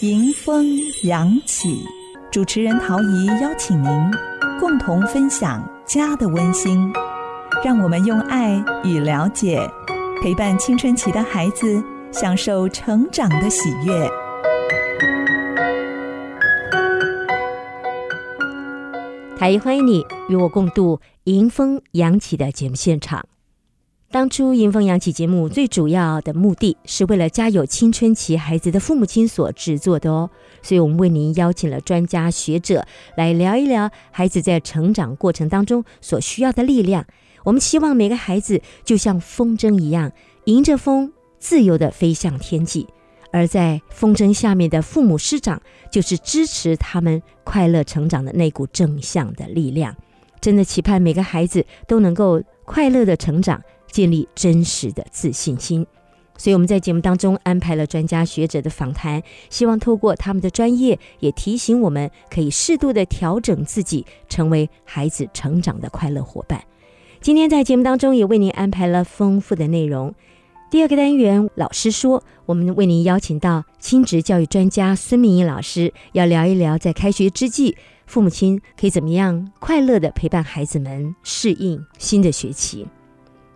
迎风扬起，主持人陶怡邀请您共同分享家的温馨，让我们用爱与了解陪伴青春期的孩子，享受成长的喜悦。台一欢迎你与我共度迎风扬起的节目现场。当初迎风扬起节目最主要的目的是为了家有青春期孩子的父母亲所制作的哦，所以我们为您邀请了专家学者来聊一聊孩子在成长过程当中所需要的力量。我们希望每个孩子就像风筝一样，迎着风自由地飞向天际，而在风筝下面的父母师长就是支持他们快乐成长的那股正向的力量。真的期盼每个孩子都能够快乐的成长。建立真实的自信心，所以我们在节目当中安排了专家学者的访谈，希望透过他们的专业，也提醒我们可以适度的调整自己，成为孩子成长的快乐伙伴。今天在节目当中也为您安排了丰富的内容。第二个单元，老师说，我们为您邀请到亲职教育专家孙明义老师，要聊一聊在开学之际，父母亲可以怎么样快乐的陪伴孩子们适应新的学期。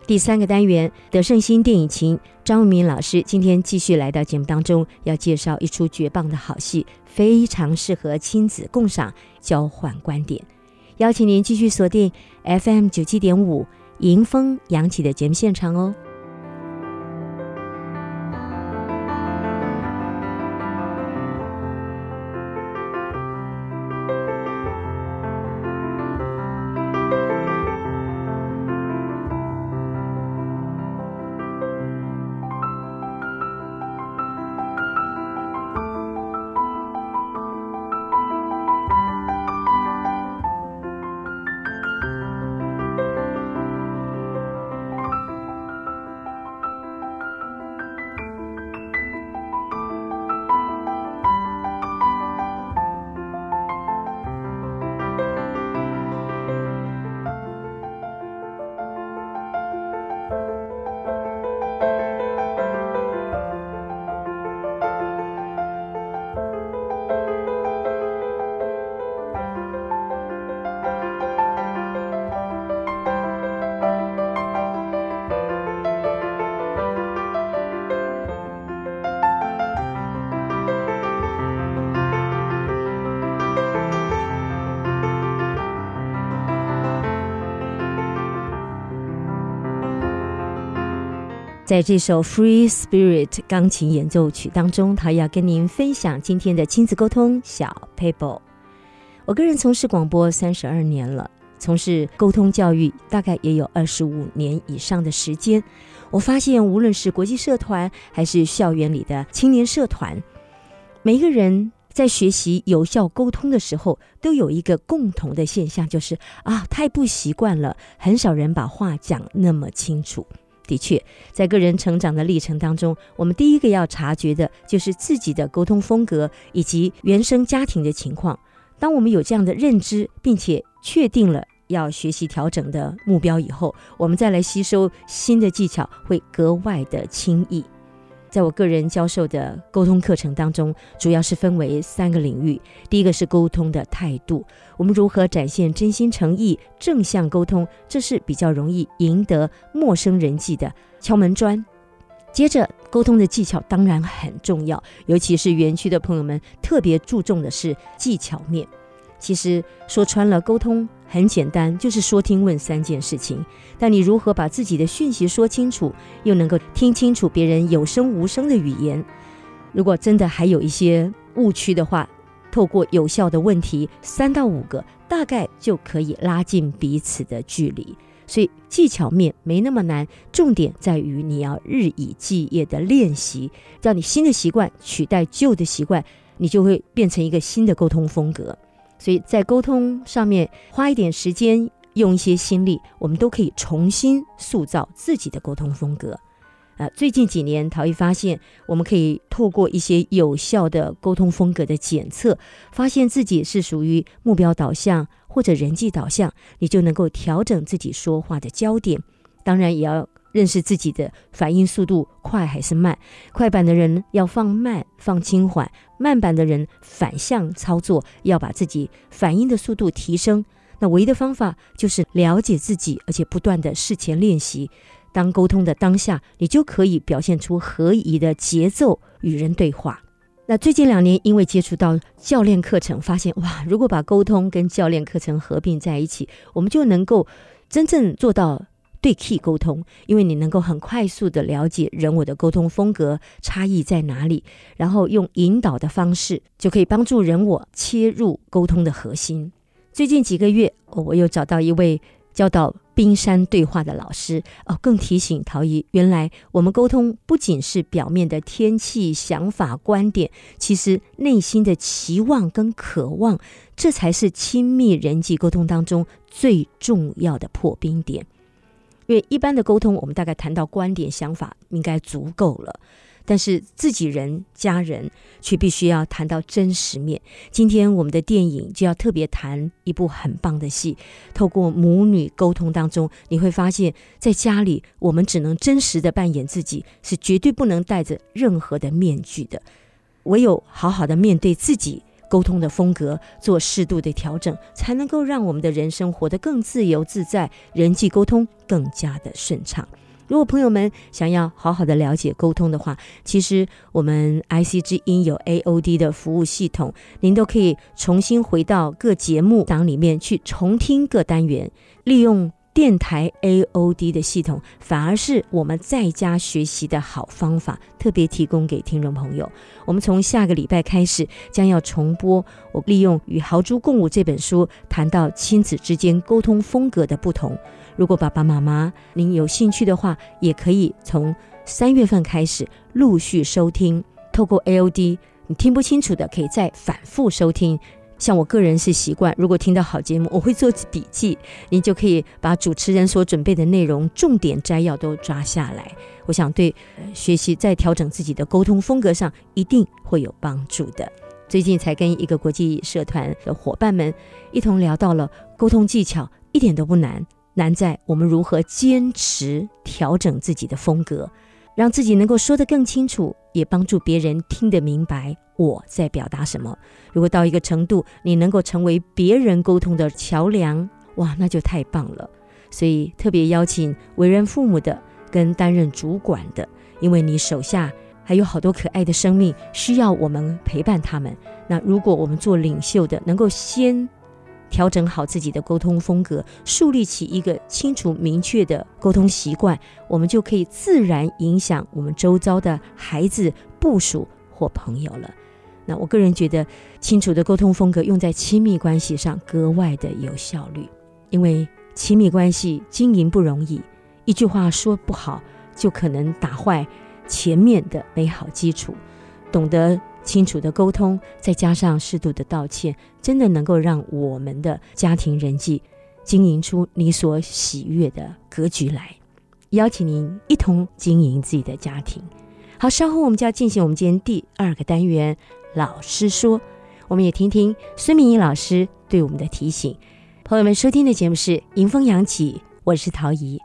第三个单元，德胜新电影情张文明老师今天继续来到节目当中，要介绍一出绝棒的好戏，非常适合亲子共赏、交换观点。邀请您继续锁定 FM 九七点五迎风扬起的节目现场哦。在这首《Free Spirit》钢琴演奏曲当中，他要跟您分享今天的亲子沟通小 paper。我个人从事广播三十二年了，从事沟通教育大概也有二十五年以上的时间。我发现，无论是国际社团还是校园里的青年社团，每一个人在学习有效沟通的时候，都有一个共同的现象，就是啊，太不习惯了，很少人把话讲那么清楚。的确，在个人成长的历程当中，我们第一个要察觉的就是自己的沟通风格以及原生家庭的情况。当我们有这样的认知，并且确定了要学习调整的目标以后，我们再来吸收新的技巧，会格外的轻易。在我个人教授的沟通课程当中，主要是分为三个领域。第一个是沟通的态度，我们如何展现真心诚意、正向沟通，这是比较容易赢得陌生人际的敲门砖。接着，沟通的技巧当然很重要，尤其是园区的朋友们特别注重的是技巧面。其实说穿了，沟通很简单，就是说听问三件事情。但你如何把自己的讯息说清楚，又能够听清楚别人有声无声的语言？如果真的还有一些误区的话，透过有效的问题三到五个，大概就可以拉近彼此的距离。所以技巧面没那么难，重点在于你要日以继夜的练习，让你新的习惯取代旧的习惯，你就会变成一个新的沟通风格。所以在沟通上面花一点时间，用一些心力，我们都可以重新塑造自己的沟通风格。呃，最近几年，陶艺发现，我们可以透过一些有效的沟通风格的检测，发现自己是属于目标导向或者人际导向，你就能够调整自己说话的焦点。当然，也要认识自己的反应速度快还是慢。快板的人要放慢、放轻缓，慢板的人反向操作，要把自己反应的速度提升。那唯一的方法就是了解自己，而且不断的事前练习。当沟通的当下，你就可以表现出合宜的节奏与人对话。那最近两年，因为接触到教练课程，发现哇，如果把沟通跟教练课程合并在一起，我们就能够真正做到对 key 沟通。因为你能够很快速的了解人我的沟通风格差异在哪里，然后用引导的方式，就可以帮助人我切入沟通的核心。最近几个月，我又找到一位教导。冰山对话的老师哦，更提醒陶姨，原来我们沟通不仅是表面的天气、想法、观点，其实内心的期望跟渴望，这才是亲密人际沟通当中最重要的破冰点。因为一般的沟通，我们大概谈到观点、想法，应该足够了。但是自己人、家人却必须要谈到真实面。今天我们的电影就要特别谈一部很棒的戏。透过母女沟通当中，你会发现在家里，我们只能真实的扮演自己，是绝对不能戴着任何的面具的。唯有好好的面对自己沟通的风格，做适度的调整，才能够让我们的人生活得更自由自在，人际沟通更加的顺畅。如果朋友们想要好好的了解沟通的话，其实我们 IC 之音有 AOD 的服务系统，您都可以重新回到各节目档里面去重听各单元，利用电台 AOD 的系统，反而是我们在家学习的好方法，特别提供给听众朋友。我们从下个礼拜开始将要重播，我利用《与豪猪共舞》这本书谈到亲子之间沟通风格的不同。如果爸爸妈妈您有兴趣的话，也可以从三月份开始陆续收听。透过 AOD，你听不清楚的可以再反复收听。像我个人是习惯，如果听到好节目，我会做笔记，您就可以把主持人所准备的内容重点摘要都抓下来。我想对学习在调整自己的沟通风格上一定会有帮助的。最近才跟一个国际社团的伙伴们一同聊到了沟通技巧，一点都不难。难在我们如何坚持调整自己的风格，让自己能够说得更清楚，也帮助别人听得明白我在表达什么。如果到一个程度，你能够成为别人沟通的桥梁，哇，那就太棒了。所以特别邀请为人父母的跟担任主管的，因为你手下还有好多可爱的生命需要我们陪伴他们。那如果我们做领袖的，能够先。调整好自己的沟通风格，树立起一个清楚明确的沟通习惯，我们就可以自然影响我们周遭的孩子、部属或朋友了。那我个人觉得，清楚的沟通风格用在亲密关系上格外的有效率，因为亲密关系经营不容易，一句话说不好，就可能打坏前面的美好基础。懂得。清楚的沟通，再加上适度的道歉，真的能够让我们的家庭人际经营出你所喜悦的格局来。邀请您一同经营自己的家庭。好，稍后我们就要进行我们今天第二个单元——老师说。我们也听听孙明仪老师对我们的提醒。朋友们，收听的节目是《迎风扬起》，我是陶怡。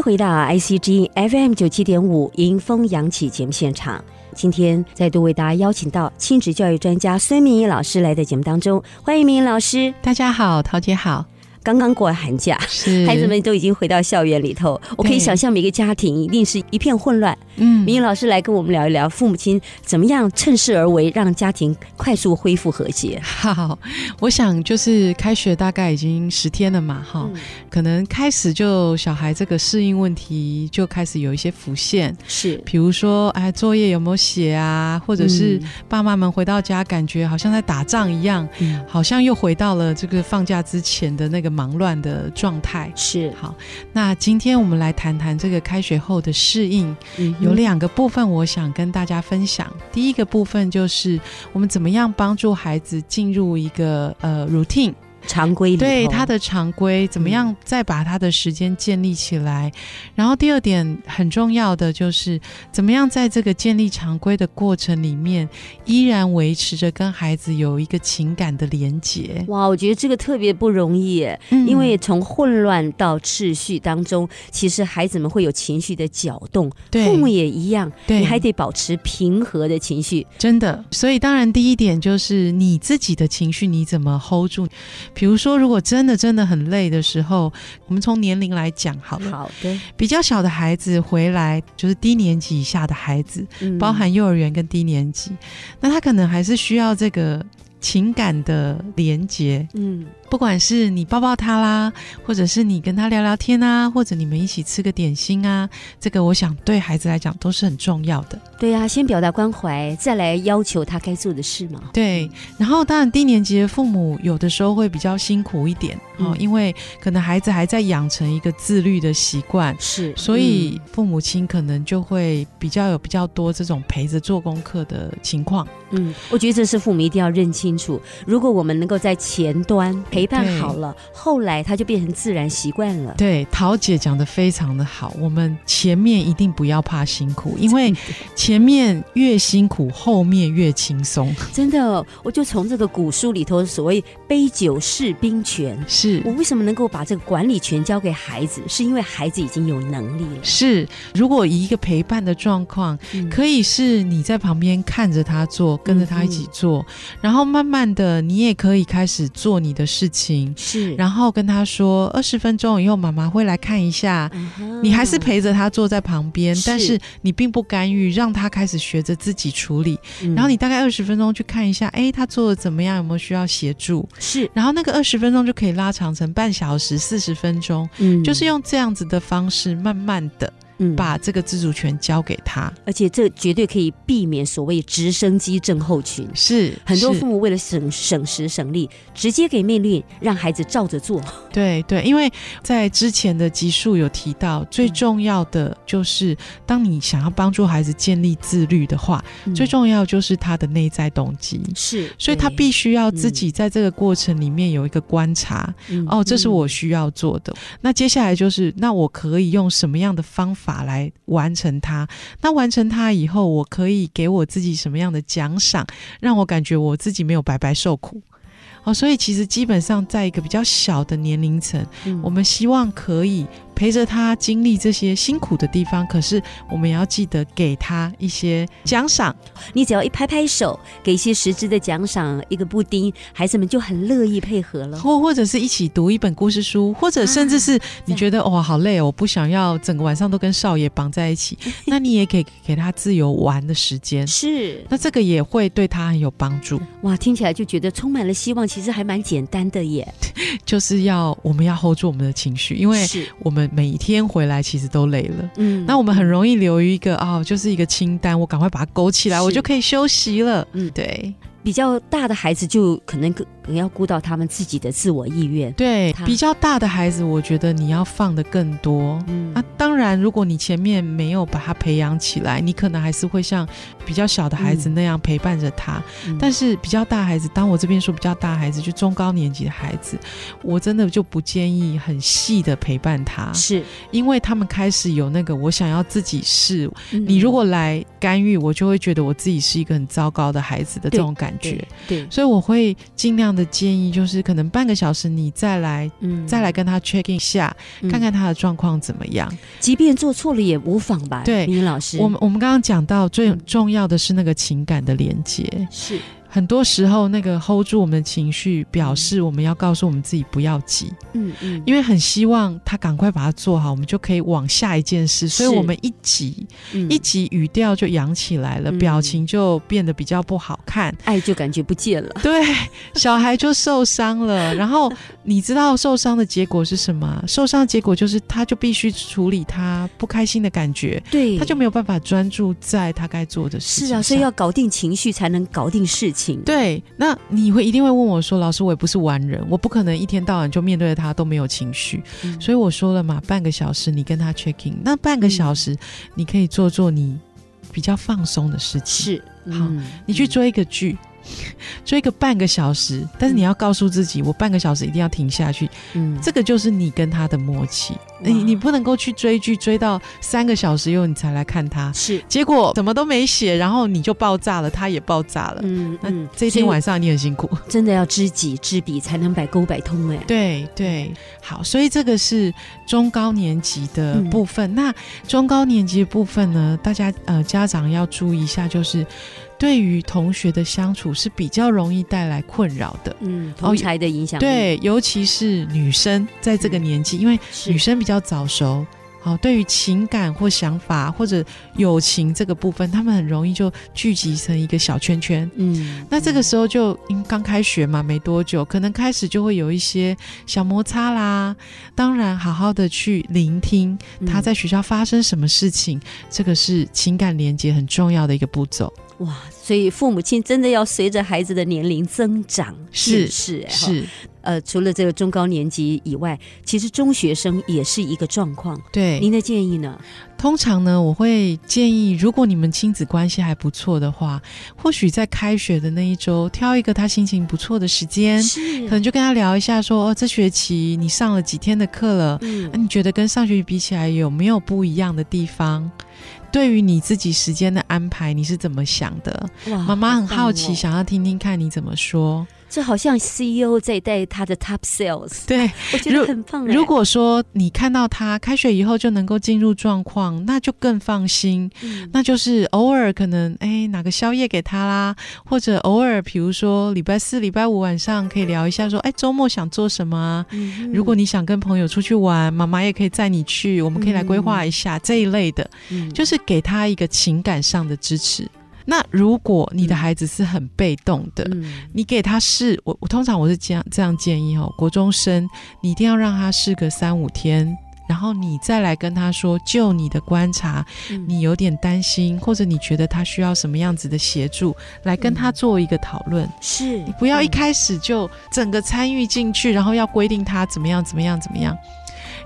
回到 ICG FM 九七点五迎风扬起节目现场。今天再度为大家邀请到亲子教育专家孙明义老师来到节目当中，欢迎明义老师。大家好，陶姐好。刚刚过完寒假，孩子们都已经回到校园里头。我可以想象每个家庭一定是一片混乱。嗯，明老师来跟我们聊一聊，父母亲怎么样趁势而为，让家庭快速恢复和谐。好，我想就是开学大概已经十天了嘛，哈，可能开始就小孩这个适应问题就开始有一些浮现。是，比如说，哎，作业有没有写啊？或者是爸妈们回到家感觉好像在打仗一样，好像又回到了这个放假之前的那个。忙乱的状态是好，那今天我们来谈谈这个开学后的适应，有两个部分我想跟大家分享。第一个部分就是我们怎么样帮助孩子进入一个呃 routine。常规对他的常规怎么样？再把他的时间建立起来。然后第二点很重要的就是怎么样在这个建立常规的过程里面，依然维持着跟孩子有一个情感的连结。哇，我觉得这个特别不容易，因为从混乱到秩序当中，其实孩子们会有情绪的搅动，父母也一样，你还得保持平和的情绪。真的，所以当然第一点就是你自己的情绪你怎么 hold 住。比如说，如果真的真的很累的时候，我们从年龄来讲，好了，好的，比较小的孩子回来，就是低年级以下的孩子，包含幼儿园跟低年级，那他可能还是需要这个情感的连结，嗯。不管是你抱抱他啦，或者是你跟他聊聊天啊，或者你们一起吃个点心啊，这个我想对孩子来讲都是很重要的。对呀，先表达关怀，再来要求他该做的事嘛。对，然后当然低年级的父母有的时候会比较辛苦一点哦，因为可能孩子还在养成一个自律的习惯，是，所以父母亲可能就会比较有比较多这种陪着做功课的情况。嗯，我觉得这是父母一定要认清楚，如果我们能够在前端。陪伴好了，后来他就变成自然习惯了。对，桃姐讲的非常的好，我们前面一定不要怕辛苦，因为 前面越辛苦，后面越轻松。真的，我就从这个古书里头所谓“杯酒释兵权”，是我为什么能够把这个管理权交给孩子，是因为孩子已经有能力了。是，如果一个陪伴的状况，可以是你在旁边看着他做，跟着他一起做，然后慢慢慢的，你也可以开始做你的事。情是，然后跟他说二十分钟以后妈妈会来看一下，你还是陪着他坐在旁边，但是你并不干预，让他开始学着自己处理。然后你大概二十分钟去看一下，哎，他做的怎么样？有没有需要协助？是，然后那个二十分钟就可以拉长成半小时、四十分钟，嗯，就是用这样子的方式，慢慢的。把这个自主权交给他，而且这绝对可以避免所谓直升机症候群。是很多父母为了省省时省力，直接给命令让孩子照着做。对对，因为在之前的集数有提到，最重要的就是当你想要帮助孩子建立自律的话，最重要就是他的内在动机。是，所以他必须要自己在这个过程里面有一个观察。哦，这是我需要做的。那接下来就是，那我可以用什么样的方法？法来完成它，那完成它以后，我可以给我自己什么样的奖赏，让我感觉我自己没有白白受苦。哦，所以其实基本上在一个比较小的年龄层，我们希望可以。陪着他经历这些辛苦的地方，可是我们也要记得给他一些奖赏。你只要一拍拍手，给一些实质的奖赏，一个布丁，孩子们就很乐意配合了。或或者是一起读一本故事书，或者甚至是你觉得哇好累哦，我不想要整个晚上都跟少爷绑在一起，那你也可以给他自由玩的时间。是，那这个也会对他很有帮助。哇，听起来就觉得充满了希望。其实还蛮简单的耶，就是要我们要 hold 住我们的情绪，因为我们。每一天回来其实都累了，嗯，那我们很容易留一个哦，就是一个清单，我赶快把它勾起来，我就可以休息了，嗯，对。比较大的孩子就可能可能要顾到他们自己的自我意愿。对，比较大的孩子，我觉得你要放的更多。嗯，啊，当然，如果你前面没有把他培养起来，你可能还是会像比较小的孩子那样陪伴着他。但是比较大孩子，当我这边说比较大孩子，就中高年级的孩子，我真的就不建议很细的陪伴他，是因为他们开始有那个我想要自己试。你如果来干预，我就会觉得我自己是一个很糟糕的孩子的这种感。觉对，所以我会尽量的建议，就是可能半个小时你再来，嗯，再来跟他 check 一下，看看他的状况怎么样。即便做错了也无妨吧？对，李老师，我们我们刚刚讲到最重要的是那个情感的连接，是。很多时候，那个 hold 住我们的情绪，表示我们要告诉我们自己不要急。嗯嗯，因为很希望他赶快把它做好，我们就可以往下一件事。所以我们一急，一急语调就扬起来了，表情就变得比较不好看，爱就感觉不见了。对，小孩就受伤了。然后你知道受伤的结果是什么？受伤的结果就是他就必须处理他不开心的感觉，对，他就没有办法专注在他该做的事情。是啊，所以要搞定情绪，才能搞定事情。对，那你会一定会问我说：“老师，我也不是完人，我不可能一天到晚就面对着他都没有情绪。”所以我说了嘛，半个小时你跟他 checking，那半个小时你可以做做你比较放松的事情。是，好，你去追一个剧。追个半个小时，但是你要告诉自己，我半个小时一定要停下去。嗯，这个就是你跟他的默契。你你不能够去追剧追到三个小时以后你才来看他，是结果什么都没写，然后你就爆炸了，他也爆炸了。嗯嗯，这一天晚上你很辛苦，真的要知己知彼才能百沟百通哎。对对，好，所以这个是中高年级的部分。那中高年级的部分呢，大家呃家长要注意一下，就是。对于同学的相处是比较容易带来困扰的，嗯，同才的影响，对，尤其是女生在这个年纪，因为女生比较早熟。好，对于情感或想法或者友情这个部分，他们很容易就聚集成一个小圈圈。嗯，那这个时候就因刚开学嘛，没多久，可能开始就会有一些小摩擦啦。当然，好好的去聆听他在学校发生什么事情，这个是情感连接很重要的一个步骤。哇，所以父母亲真的要随着孩子的年龄增长，是是是。呃，除了这个中高年级以外，其实中学生也是一个状况。对，您的建议呢？通常呢，我会建议，如果你们亲子关系还不错的话，或许在开学的那一周，挑一个他心情不错的时间，可能就跟他聊一下，说哦，这学期你上了几天的课了？嗯，那你觉得跟上学期比起来有没有不一样的地方？对于你自己时间的安排，你是怎么想的？妈妈很好奇，想要听听看你怎么说。这好像 CEO 在带他的 Top Sales，对我觉得很棒。如果说你看到他开学以后就能够进入状况，那就更放心。那就是偶尔可能哎拿个宵夜给他啦，或者偶尔比如说礼拜四、礼拜五晚上可以聊一下，说哎周末想做什么？如果你想跟朋友出去玩，妈妈也可以载你去，我们可以来规划一下这一类的，就是给他一个情感上的支持。那如果你的孩子是很被动的，你给他试，我我通常我是这样这样建议哦，国中生你一定要让他试个三五天，然后你再来跟他说，就你的观察，你有点担心，或者你觉得他需要什么样子的协助，来跟他做一个讨论。是你不要一开始就整个参与进去，然后要规定他怎么样怎么样怎么样。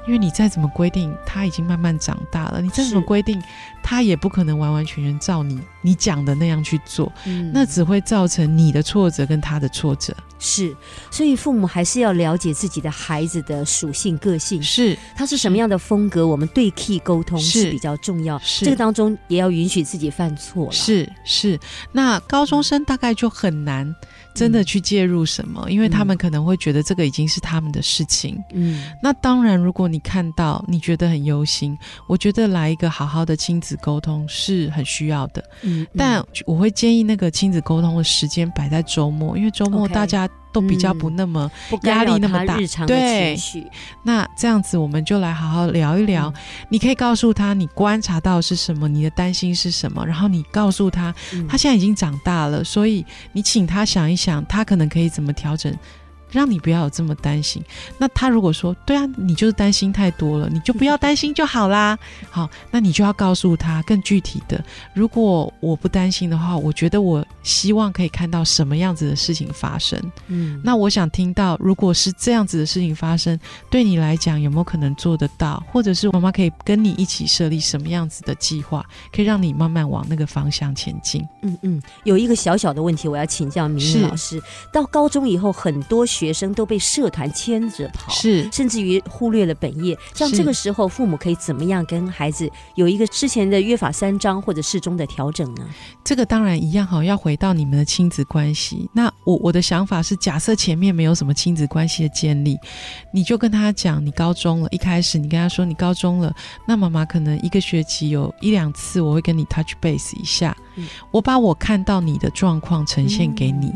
因为你再怎么规定，他已经慢慢长大了。你再怎么规定，他也不可能完完全全照你你讲的那样去做。嗯，那只会造成你的挫折跟他的挫折。是，所以父母还是要了解自己的孩子的属性、个性，是他是什么样的风格，我们对 key 沟通是比较重要。是这个当中也要允许自己犯错。是是，那高中生大概就很难。真的去介入什么？因为他们可能会觉得这个已经是他们的事情。嗯，那当然，如果你看到你觉得很忧心，我觉得来一个好好的亲子沟通是很需要的。嗯，但我会建议那个亲子沟通的时间摆在周末，因为周末大家。都比较不那么压力那么大，对。那这样子，我们就来好好聊一聊。你可以告诉他你观察到是什么，你的担心是什么，然后你告诉他，他现在已经长大了，所以你请他想一想，他可能可以怎么调整。让你不要有这么担心。那他如果说对啊，你就是担心太多了，你就不要担心就好啦。好，那你就要告诉他更具体的。如果我不担心的话，我觉得我希望可以看到什么样子的事情发生。嗯，那我想听到，如果是这样子的事情发生，对你来讲有没有可能做得到？或者是妈妈可以跟你一起设立什么样子的计划，可以让你慢慢往那个方向前进？嗯嗯，有一个小小的问题，我要请教明明老师。到高中以后，很多学学生都被社团牵着跑，是，甚至于忽略了本业。像这个时候，父母可以怎么样跟孩子有一个之前的约法三章或者适中的调整呢？这个当然一样哈，要回到你们的亲子关系。那我我的想法是，假设前面没有什么亲子关系的建立，你就跟他讲，你高中了，一开始你跟他说你高中了，那妈妈可能一个学期有一两次我会跟你 touch base 一下，我把我看到你的状况呈现给你。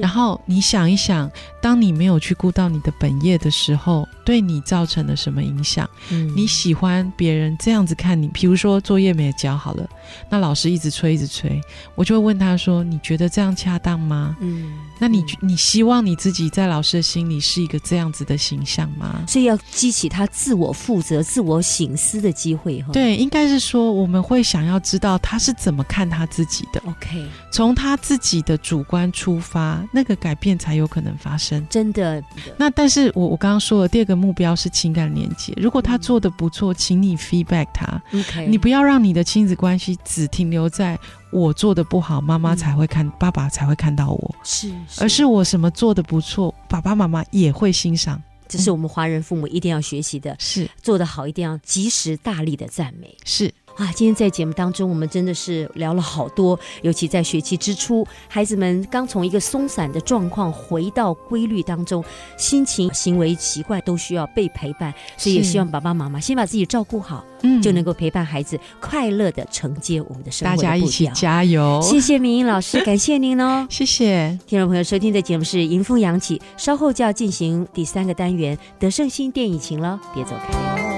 然后你想一想，当你没有去顾到你的本业的时候，对你造成了什么影响？嗯，你喜欢别人这样子看你，比如说作业没交好了，那老师一直催，一直催，我就会问他说：“你觉得这样恰当吗？”嗯，那你你希望你自己在老师的心里是一个这样子的形象吗？所以要激起他自我负责、自我醒思的机会。哈，对，应该是说我们会想要知道他是怎么看他自己的。OK，从他自己的主观出发。那个改变才有可能发生，真的。那但是我我刚刚说了，第二个目标是情感连接。如果他做的不错，请你 feedback 他。OK，你不要让你的亲子关系只停留在我做的不好，妈妈才会看，爸爸才会看到我，是，而是我什么做的不错，爸爸妈妈也会欣赏。这是我们华人父母一定要学习的，是。做得好，一定要及时大力的赞美，是。啊，今天在节目当中，我们真的是聊了好多，尤其在学期之初，孩子们刚从一个松散的状况回到规律当中，心情、行为习惯都需要被陪伴，所以也希望爸爸妈妈先把自己照顾好，嗯，就能够陪伴孩子快乐的承接我们的生活。大家一起加油！谢谢明英老师，感谢您哦，谢谢听众朋友收听的节目是《迎风扬起》，稍后就要进行第三个单元——德胜新电影情了，别走开。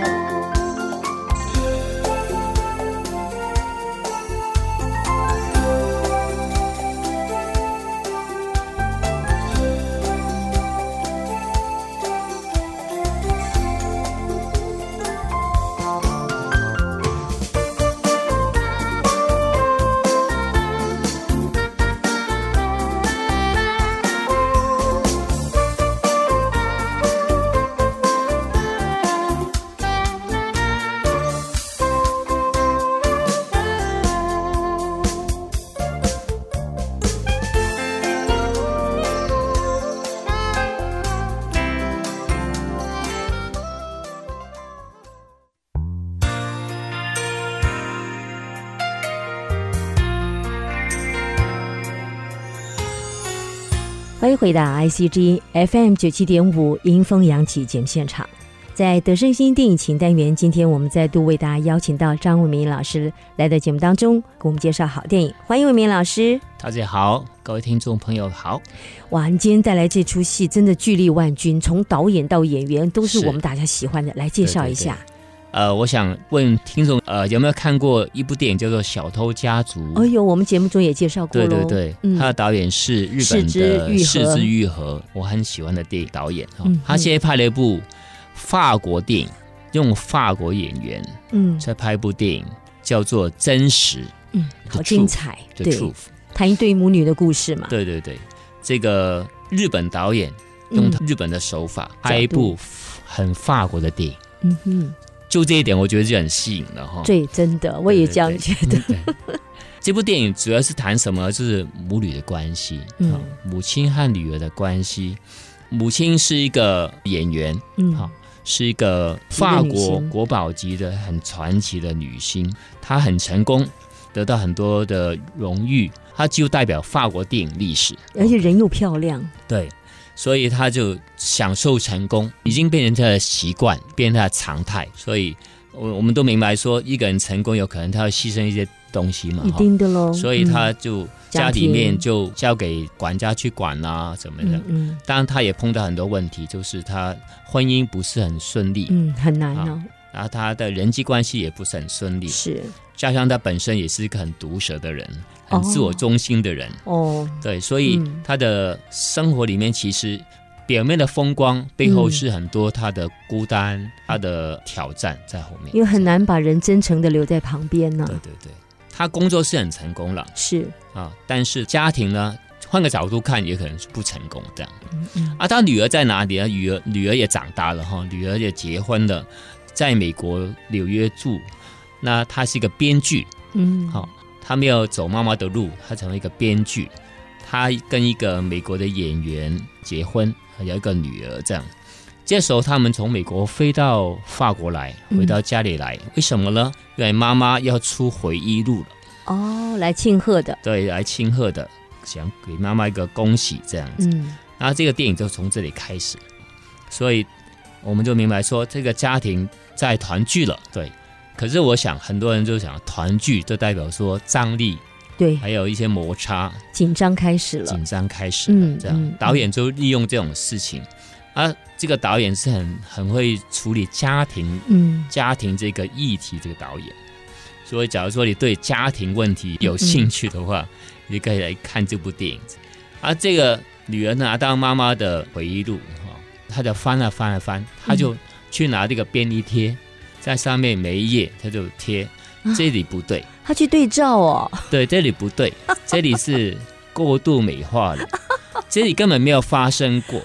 回到 ICG FM 九七点五迎风扬起节目现场，在德胜新电影情单元，今天我们再度为大家邀请到张伟明老师来到节目当中，给我们介绍好电影。欢迎伟明老师，大家好，各位听众朋友好。哇，你今天带来这出戏真的巨力万钧，从导演到演员都是我们大家喜欢的，来介绍一下。呃，我想问听众，呃，有没有看过一部电影叫做《小偷家族》？哎呦，我们节目中也介绍过对对对，他的导演是日本的四之愈合，我很喜欢的电影导演哈。他现在拍了一部法国电影，用法国演员嗯。在拍一部电影，叫做《真实》，嗯，好精彩，对，谈一对母女的故事嘛。对对对，这个日本导演用日本的手法拍一部很法国的电影，嗯哼。就这一点，我觉得就很吸引了哈。对，真的，我也这样觉得。这部电影主要是谈什么？就是母女的关系，嗯，母亲和女儿的关系。母亲是一个演员，嗯，好，是一个法国国宝级的很传奇的女星，她很成功，得到很多的荣誉，她就代表法国电影历史，而且人又漂亮，对。所以他就享受成功，已经变成他的习惯，变成他的常态。所以，我我们都明白说，一个人成功有可能他要牺牲一些东西嘛，一定的喽。所以他就家里面就交给管家去管啊，怎么的。嗯。当然，他也碰到很多问题，就是他婚姻不是很顺利，嗯，很难哦。然后他的人际关系也不是很顺利，是。加上他本身也是一个很毒舌的人。很自我中心的人。哦，对，所以他的生活里面其实表面的风光背后是很多他的孤单、他的挑战在后面，因为很难把人真诚的留在旁边呢。对对对，他工作是很成功了，是。啊，但是家庭呢，换个角度看也可能是不成功这样。啊，他女儿在哪里啊？女儿女儿也长大了哈，女儿也结婚了，在美国纽约住。那他是一个编剧，嗯，好。他没有走妈妈的路，他成为一个编剧。他跟一个美国的演员结婚，有一个女儿。这样，这时候他们从美国飞到法国来，回到家里来，为什么呢？因为妈妈要出回忆录了。哦，来庆贺的。对，来庆贺的，想给妈妈一个恭喜，这样子。嗯。然后这个电影就从这里开始，所以我们就明白说，这个家庭在团聚了。对。可是我想，很多人就想团聚，就代表说张力。对，还有一些摩擦，紧张开始了，紧张开始了。这样，导演就利用这种事情，啊，这个导演是很很会处理家庭，嗯，家庭这个议题，这个导演。所以，假如说你对家庭问题有兴趣的话，你可以来看这部电影。而这个女儿拿到妈妈的回忆录，哈，她就翻啊翻啊翻，她就去拿这个便利贴，在上面每一页，他就贴。这里不对，他去对照哦。对，这里不对，这里是过度美化了，这里根本没有发生过。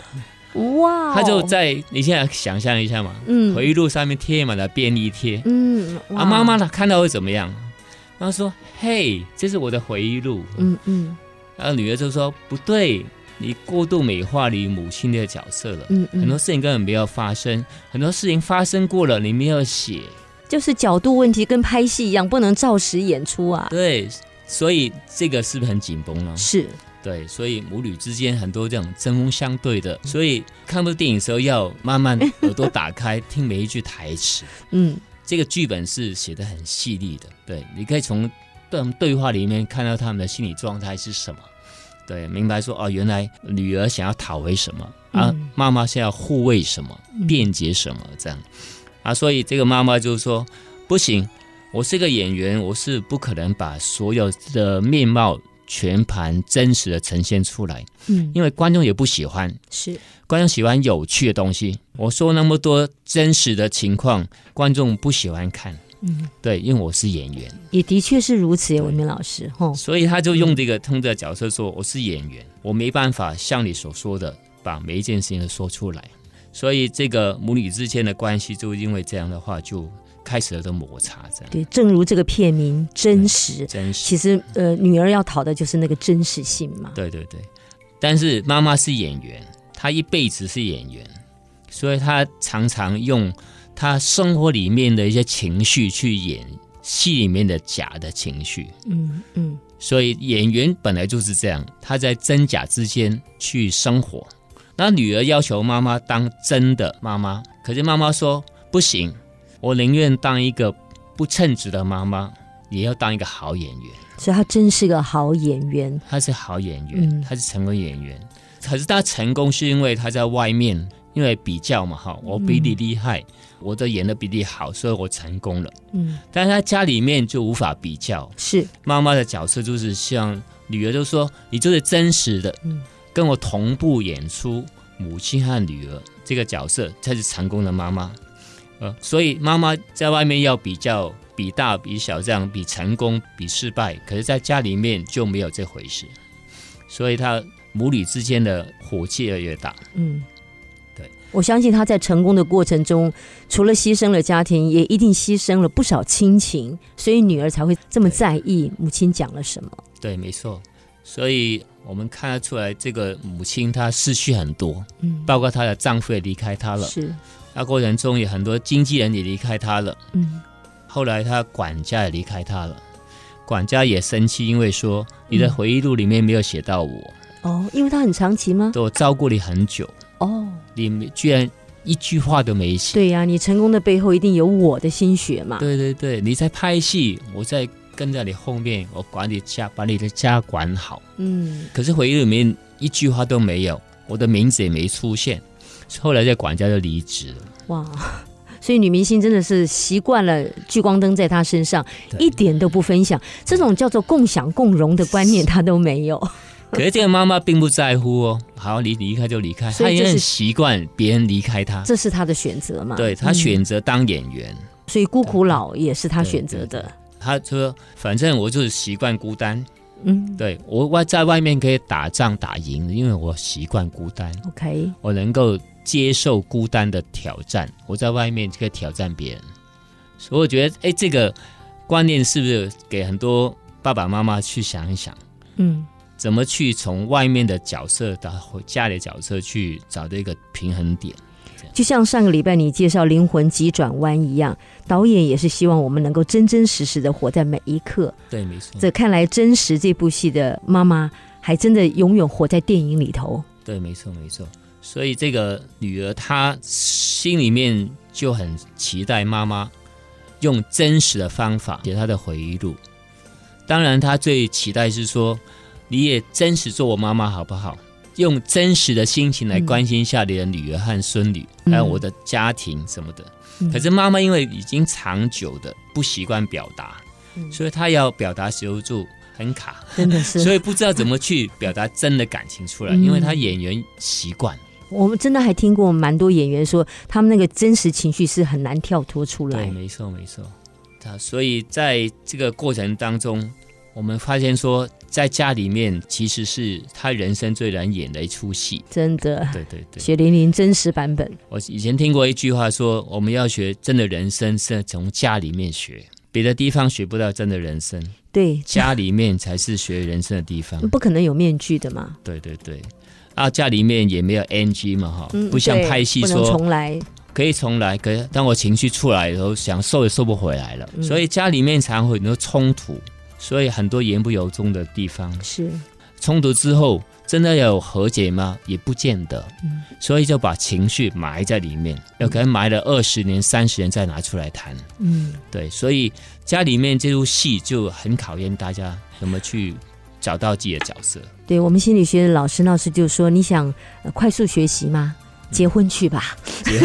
哇！他就在你现在想象一下嘛，嗯，回忆录上面贴满了便利贴，嗯，啊，妈妈呢看到会怎么样？然后说：“嘿，这是我的回忆录。”嗯嗯，然后女儿就说：“不对，你过度美化你母亲的角色了，嗯嗯，很多事情根本没有发生，很多事情发生过了，你没有写。”就是角度问题，跟拍戏一样，不能照实演出啊。对，所以这个是不是很紧绷呢？是，对，所以母女之间很多这种针锋相对的，所以看部电影的时候要慢慢耳朵打开，听每一句台词。嗯，这个剧本是写的很细腻的。对，你可以从对对话里面看到他们的心理状态是什么。对，明白说哦，原来女儿想要讨回什么，啊，妈妈是要护卫什么，辩解什么，这样。啊，所以这个妈妈就是说，不行，我是个演员，我是不可能把所有的面貌全盘真实的呈现出来，嗯，因为观众也不喜欢，是。观众喜欢有趣的东西。我说那么多真实的情况，观众不喜欢看，嗯，对，因为我是演员，也的确是如此，文明老师，哈，所以他就用这个通的角色说，我是演员，我没办法像你所说的把每一件事情都说出来。所以这个母女之间的关系，就因为这样的话，就开始了的摩擦。这样对，正如这个片名“真实”，真实。其实，呃，女儿要讨的就是那个真实性嘛。对对对。但是妈妈是演员，她一辈子是演员，所以她常常用她生活里面的一些情绪去演戏里面的假的情绪。嗯嗯。所以演员本来就是这样，他在真假之间去生活。那女儿要求妈妈当真的妈妈，可是妈妈说不行，我宁愿当一个不称职的妈妈，也要当一个好演员。所以她真是个好演员，她是好演员，她是成功演员。可是她成功是因为她在外面，因为比较嘛，哈，我比你厉害，我的演的比你好，所以我成功了。嗯，但是她家里面就无法比较，是妈妈的角色就是像女儿就说，你就是真实的。嗯。跟我同步演出母亲和女儿这个角色才是成功的妈妈，呃，所以妈妈在外面要比较比大比小这样比成功比失败，可是在家里面就没有这回事，所以她母女之间的火气越来越大。嗯，对，我相信他在成功的过程中，除了牺牲了家庭，也一定牺牲了不少亲情，所以女儿才会这么在意母亲讲了什么。对，没错，所以。我们看得出来，这个母亲她失去很多，嗯，包括她的丈夫也离开她了，是。那过程中有很多经纪人也离开她了，嗯。后来她管家也离开她了，管家也生气，因为说你的回忆录里面没有写到我。哦，因为他很长期吗？我照顾你很久。哦，你居然一句话都没写。对呀，你成功的背后一定有我的心血嘛。对对对，你在拍戏，我在。跟在你后面，我管你家，把你的家管好。嗯，可是回忆里面一句话都没有，我的名字也没出现。后来这管家就离职了。哇，所以女明星真的是习惯了聚光灯在她身上，一点都不分享，这种叫做共享共荣的观念她都没有。可是这个妈妈并不在乎哦，好，你离开就离开，她也很习惯别人离开她，这是她的选择嘛？对她选择当演员，所以孤苦老也是她选择的。她说：“反正我就是习惯孤单，嗯，对我外在外面可以打仗打赢，因为我习惯孤单。OK，我能够接受孤单的挑战，我在外面可以挑战别人。所以我觉得，哎，这个观念是不是给很多爸爸妈妈去想一想？嗯，怎么去从外面的角色到家里的角色去找到一个平衡点。就像上个礼拜你介绍《灵魂急转弯》一样，导演也是希望我们能够真真实实的活在每一刻。对，没错。这看来真实这部戏的妈妈还真的永远活在电影里头。对，没错，没错。所以这个女儿她心里面就很期待妈妈用真实的方法写她的回忆录。当然，她最期待是说你也真实做我妈妈好不好？用真实的心情来关心一下你的女儿和孙女，还有我的家庭什么的。可是妈妈因为已经长久的不习惯表达，所以她要表达时候就很卡，真的是，所以不知道怎么去表达真的感情出来，因为她演员习惯。我们真的还听过蛮多演员说，他们那个真实情绪是很难跳脱出来。对，没错，没错。啊，所以在这个过程当中，我们发现说。在家里面，其实是他人生最难演的一出戏，真的。对对对，血淋淋真实版本。我以前听过一句话说，我们要学真的人生是从家里面学，别的地方学不到真的人生。对，家里面才是学人生的地方。不可能有面具的嘛。对对对，啊，家里面也没有 NG 嘛哈，不像拍戏说重来，可以重来，可当我情绪出来的时候，想瘦也瘦不回来了，所以家里面常会很多冲突。所以很多言不由衷的地方是冲突之后，真的要有和解吗？也不见得。嗯，所以就把情绪埋在里面，有可能埋了二十年、三十年再拿出来谈。嗯，对。所以家里面这出戏就很考验大家怎么去找到自己的角色。对我们心理学的老师、老师就说：“你想快速学习吗？”结婚去吧，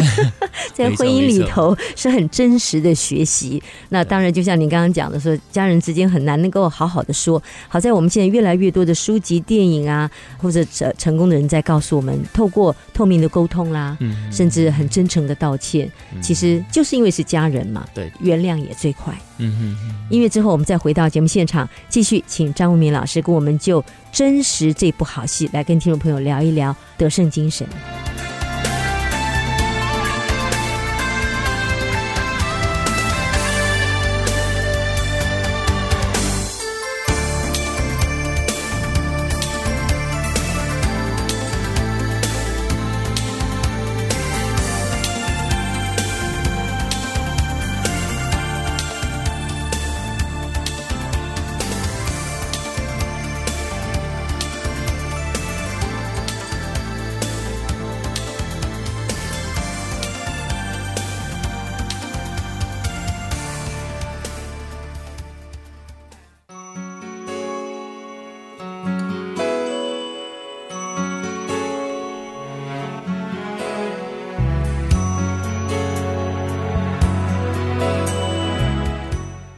在婚姻里头是很真实的学习。那当然，就像您刚刚讲的，说家人之间很难能够好好的说。好在我们现在越来越多的书籍、电影啊，或者成成功的人在告诉我们，透过透明的沟通啦，甚至很真诚的道歉，其实就是因为是家人嘛。对，原谅也最快。嗯哼。音乐之后，我们再回到节目现场，继续请张文明老师跟我们就真实这部好戏来跟听众朋友聊一聊得胜精神。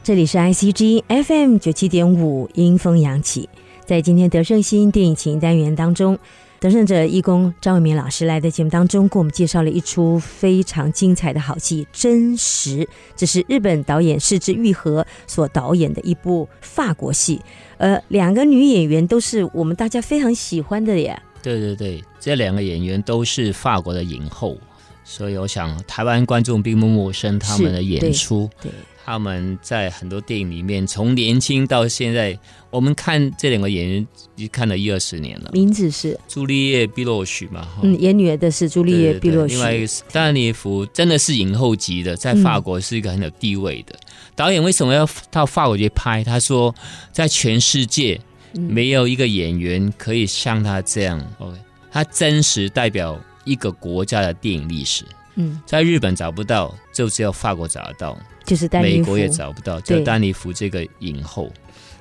这里是 ICG FM 九七点五，阴风扬起。在今天德胜新电影情单元当中，德胜者义工张伟民老师来的节目当中，给我们介绍了一出非常精彩的好戏《真实》。这是日本导演市之愈和所导演的一部法国戏。呃，两个女演员都是我们大家非常喜欢的耶。对对对，这两个演员都是法国的影后，所以我想台湾观众并不陌生他们的演出。对。他们在很多电影里面，从年轻到现在，我们看这两个演员已经看了一二十年了。名字是朱丽叶·碧洛许嘛？嗯，演女儿的是朱丽叶·碧洛许。另外一个丹尼弗真的是影后级的，在法国是一个很有地位的导演。为什么要到法国去拍？他说，在全世界没有一个演员可以像他这样。OK，他真实代表一个国家的电影历史。嗯，在日本找不到，就只有法国找得到。就是美国也找不到，就丹尼弗这个影后，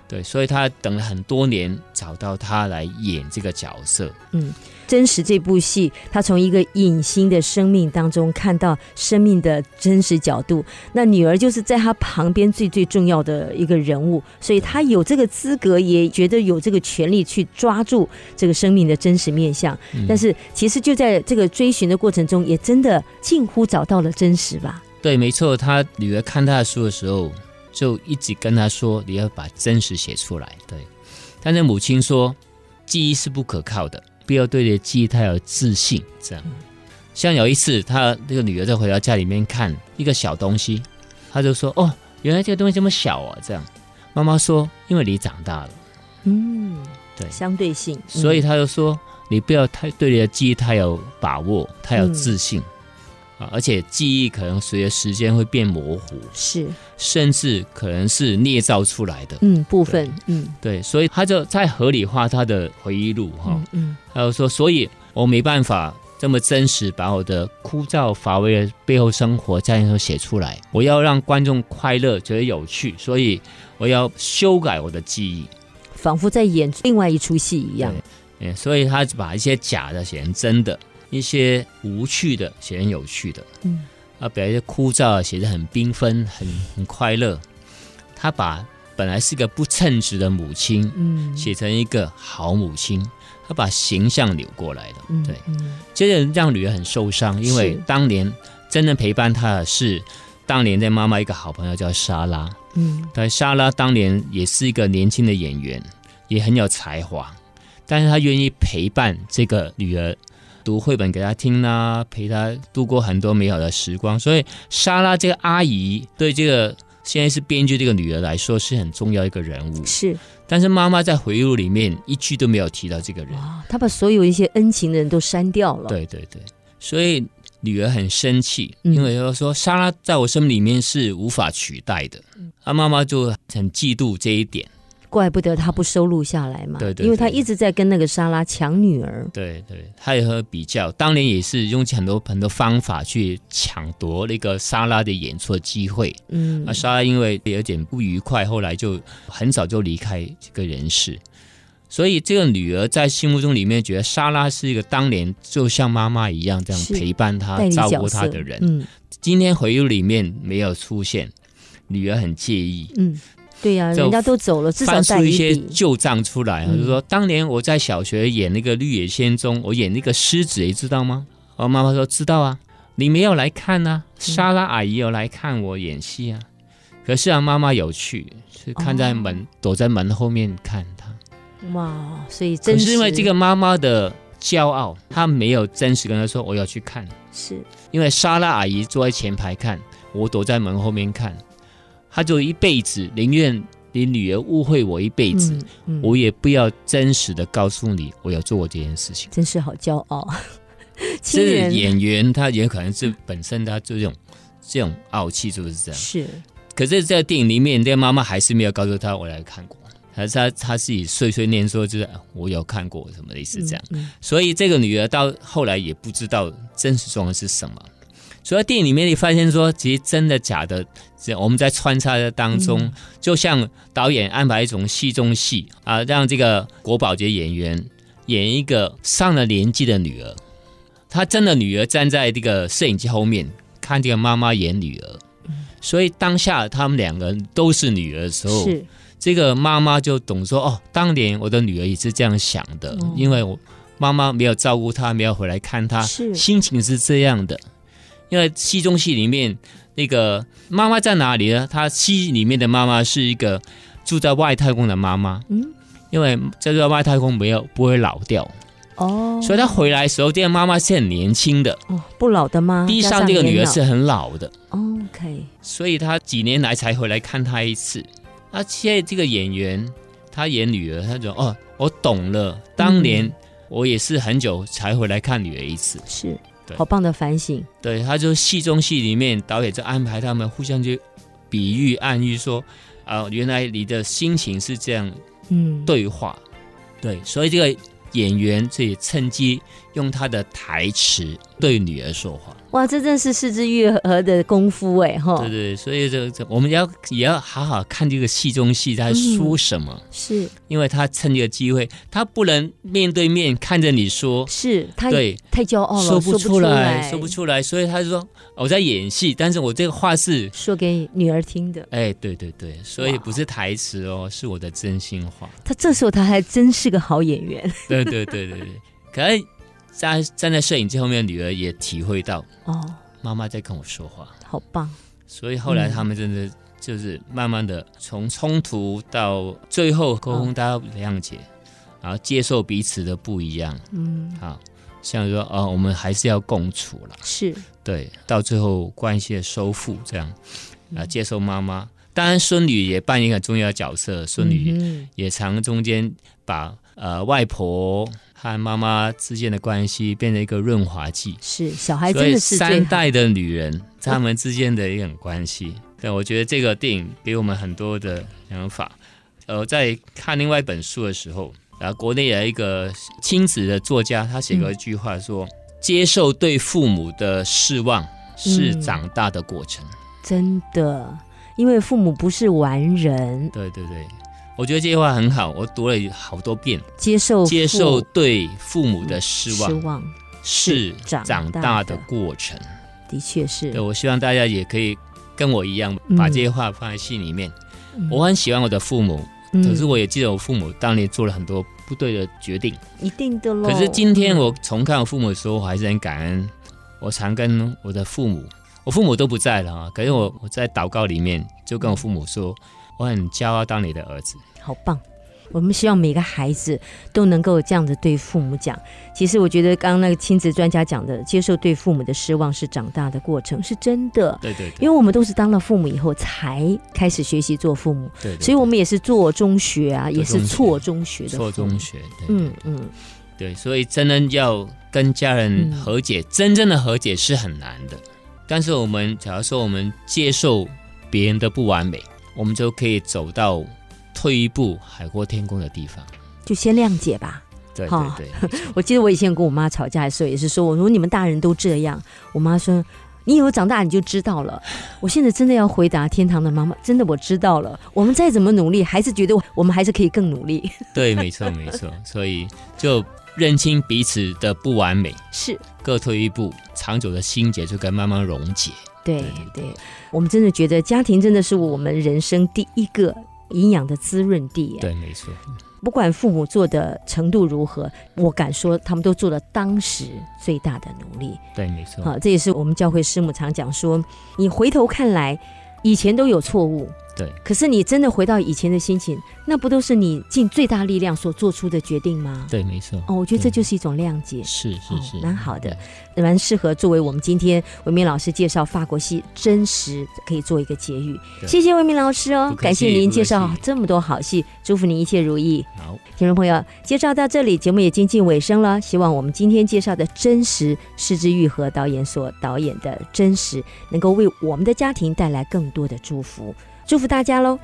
对，所以他等了很多年，找到他来演这个角色。嗯，真实这部戏，他从一个隐形的生命当中看到生命的真实角度。那女儿就是在他旁边最最重要的一个人物，所以他有这个资格，也觉得有这个权利去抓住这个生命的真实面相。但是，其实就在这个追寻的过程中，也真的近乎找到了真实吧。对，没错，他女儿看他的书的时候，就一直跟他说：“你要把真实写出来。”对，但是母亲说：“记忆是不可靠的，不要对你的记忆太有自信。”这样，像有一次，他那个女儿在回到家里面看一个小东西，他就说：“哦，原来这个东西这么小啊！”这样，妈妈说：“因为你长大了。”嗯，对，相对性。所以他就说，你不要太对你的记忆太有把握，太有自信啊，而且记忆可能随着时间会变模糊，是，甚至可能是捏造出来的，嗯，部分，嗯，对，所以他就在合理化他的回忆录哈，嗯，还有说，所以我没办法。这么真实，把我的枯燥乏味的背后生活这样写出来。我要让观众快乐，觉得有趣，所以我要修改我的记忆，仿佛在演另外一出戏一样。嗯，所以他把一些假的写成真的，一些无趣的写成有趣的。嗯，啊，表一些枯燥写得很缤纷、很很快乐。他把本来是个不称职的母亲，嗯，写成一个好母亲。他把形象扭过来了，对，接着让女儿很受伤，因为当年真正陪伴她的是当年的妈妈一个好朋友叫莎拉，嗯，但莎拉当年也是一个年轻的演员，也很有才华，但是她愿意陪伴这个女儿读绘本给他听啦，陪他度过很多美好的时光，所以莎拉这个阿姨对这个现在是编剧这个女儿来说是很重要一个人物，是。但是妈妈在回忆录里面一句都没有提到这个人，她把所有一些恩情的人都删掉了。对对对，所以女儿很生气，因为她说莎拉在我生命里面是无法取代的，她妈妈就很嫉妒这一点。怪不得他不收录下来嘛，对对，因为他一直在跟那个莎拉抢女儿。对对，他也和比较，当年也是用很多很多方法去抢夺那个莎拉的演出的机会。嗯，那莎拉因为有点不愉快，后来就很早就离开这个人世。所以这个女儿在心目中里面觉得莎拉是一个当年就像妈妈一样这样陪伴她、照顾她的人。嗯，今天回忆录里面没有出现，女儿很介意。嗯。对呀，人家都走了，至少带出一些旧账出来。就说当年我在小学演那个《绿野仙踪》，我演那个狮子，你知道吗？我妈妈说知道啊，你没有来看呢。莎拉阿姨有来看我演戏啊。可是啊，妈妈有去，是看在门，躲在门后面看她。哇，所以真是因为这个妈妈的骄傲，她没有真实跟她说我要去看。是因为莎拉阿姨坐在前排看，我躲在门后面看。他就一辈子宁愿你女儿误会我一辈子，我也不要真实的告诉你我有做过这件事情。真是好骄傲。这演员他也可能是本身他这种这种傲气就是这样。是。可是，在电影里面，这个妈妈还是没有告诉他我来看过，还是他他自己碎碎念说就是我有看过什么类似这样。所以这个女儿到后来也不知道真实状况是什么。所以电影里面你发现说，其实真的假的，我们在穿插的当中，就像导演安排一种戏中戏啊，让这个国宝级演员演一个上了年纪的女儿，她真的女儿站在这个摄影机后面看这个妈妈演女儿，所以当下他们两个人都是女儿的时候，这个妈妈就懂说哦，当年我的女儿也是这样想的，因为我妈妈没有照顾她，没有回来看她，心情是这样的。因为戏中戏里面那个妈妈在哪里呢？她戏里面的妈妈是一个住在外太空的妈妈。嗯，因为在这外太空没有不会老掉哦，所以她回来的时候，这个妈妈是很年轻的哦，不老的吗？地上这个女儿是很老的。OK，所以她几年来才回来看她一次。而且这个演员他演女儿，他说：“哦，我懂了，当年我也是很久才回来看女儿一次。”是。好棒的反省，对，他就戏中戏里面导演就安排他们互相就比喻暗喻说，啊，原来你的心情是这样，嗯，对话，对，所以这个演员这也趁机用他的台词对女儿说话。哇，这真是四肢愈合的功夫哎哈！对对，所以这这我们要也要好好看这个戏中戏在说什么。是，因为他趁这个机会，他不能面对面看着你说，是他对太骄傲了，说不出来，说不出来，所以他就说我在演戏，但是我这个话是说给女儿听的。哎，对对对，所以不是台词哦，是我的真心话。他这时候他还真是个好演员。对对对对对，可能。站站在摄影机后面的女儿也体会到哦，妈妈在跟我说话，好棒。所以后来他们真的就是慢慢的从冲突到最后沟通，大家谅解，然后接受彼此的不一样。嗯，好，像说哦，我们还是要共处了，是。对，到最后关系的收复这样啊，接受妈妈。当然孙女也扮演很重要的角色，孙女也常中间把呃外婆和妈妈之间的关系变成一个润滑剂。是小孩真的是三代的女人他们之间的一种关系。对，我觉得这个电影给我们很多的想法。呃，在看另外一本书的时候，然后国内有一个亲子的作家，他写过一句话说：“接受对父母的失望是长大的过程。”真的，因为父母不是完人。对对对，我觉得这句话很好，我读了好多遍。接受接受对父母的失望，失望是长大的过程。的确是。对，我希望大家也可以跟我一样，把这些话放在心里面。我很喜欢我的父母。可是我也记得我父母当年做了很多不对的决定，一定的喽。可是今天我重看我父母的时候，我还是很感恩。我常跟我的父母，我父母都不在了啊。可是我我在祷告里面就跟我父母说，我很骄傲当你的儿子，好棒。我们希望每个孩子都能够这样子对父母讲。其实我觉得刚刚那个亲子专家讲的，接受对父母的失望是长大的过程，是真的。对对。因为我们都是当了父母以后才开始学习做父母，对。所以我们也是做中学啊，也是错中学的。错中学。嗯嗯。对，所以真的要跟家人和解，真正的和解是很难的。但是我们假如说我们接受别人的不完美，我们就可以走到。退一步，海阔天空的地方，就先谅解吧。对对对，我记得我以前跟我妈吵架的时候，也是说，我说你们大人都这样。我妈说，你以后长大你就知道了。我现在真的要回答天堂的妈妈，真的我知道了。我们再怎么努力，还是觉得我们还是可以更努力。对，没错没错。所以就认清彼此的不完美，是各退一步，长久的心结就该慢慢溶解。对对，我们真的觉得家庭真的是我们人生第一个。营养的滋润地，对，没错。不管父母做的程度如何，我敢说他们都做了当时最大的努力。对，没错。好，这也是我们教会师母常讲说，你回头看来，以前都有错误。对，可是你真的回到以前的心情，那不都是你尽最大力量所做出的决定吗？对，没错。哦，我觉得这就是一种谅解，是是是，蛮好的，蛮适合作为我们今天文明老师介绍法国戏真实可以做一个结语。谢谢文明老师哦，感谢您介绍这么多好戏，祝福您一切如意。好，听众朋友，介绍到这里，节目也接近尾声了。希望我们今天介绍的真实，是之愈和导演所导演的真实，能够为我们的家庭带来更多的祝福。祝福大家喽！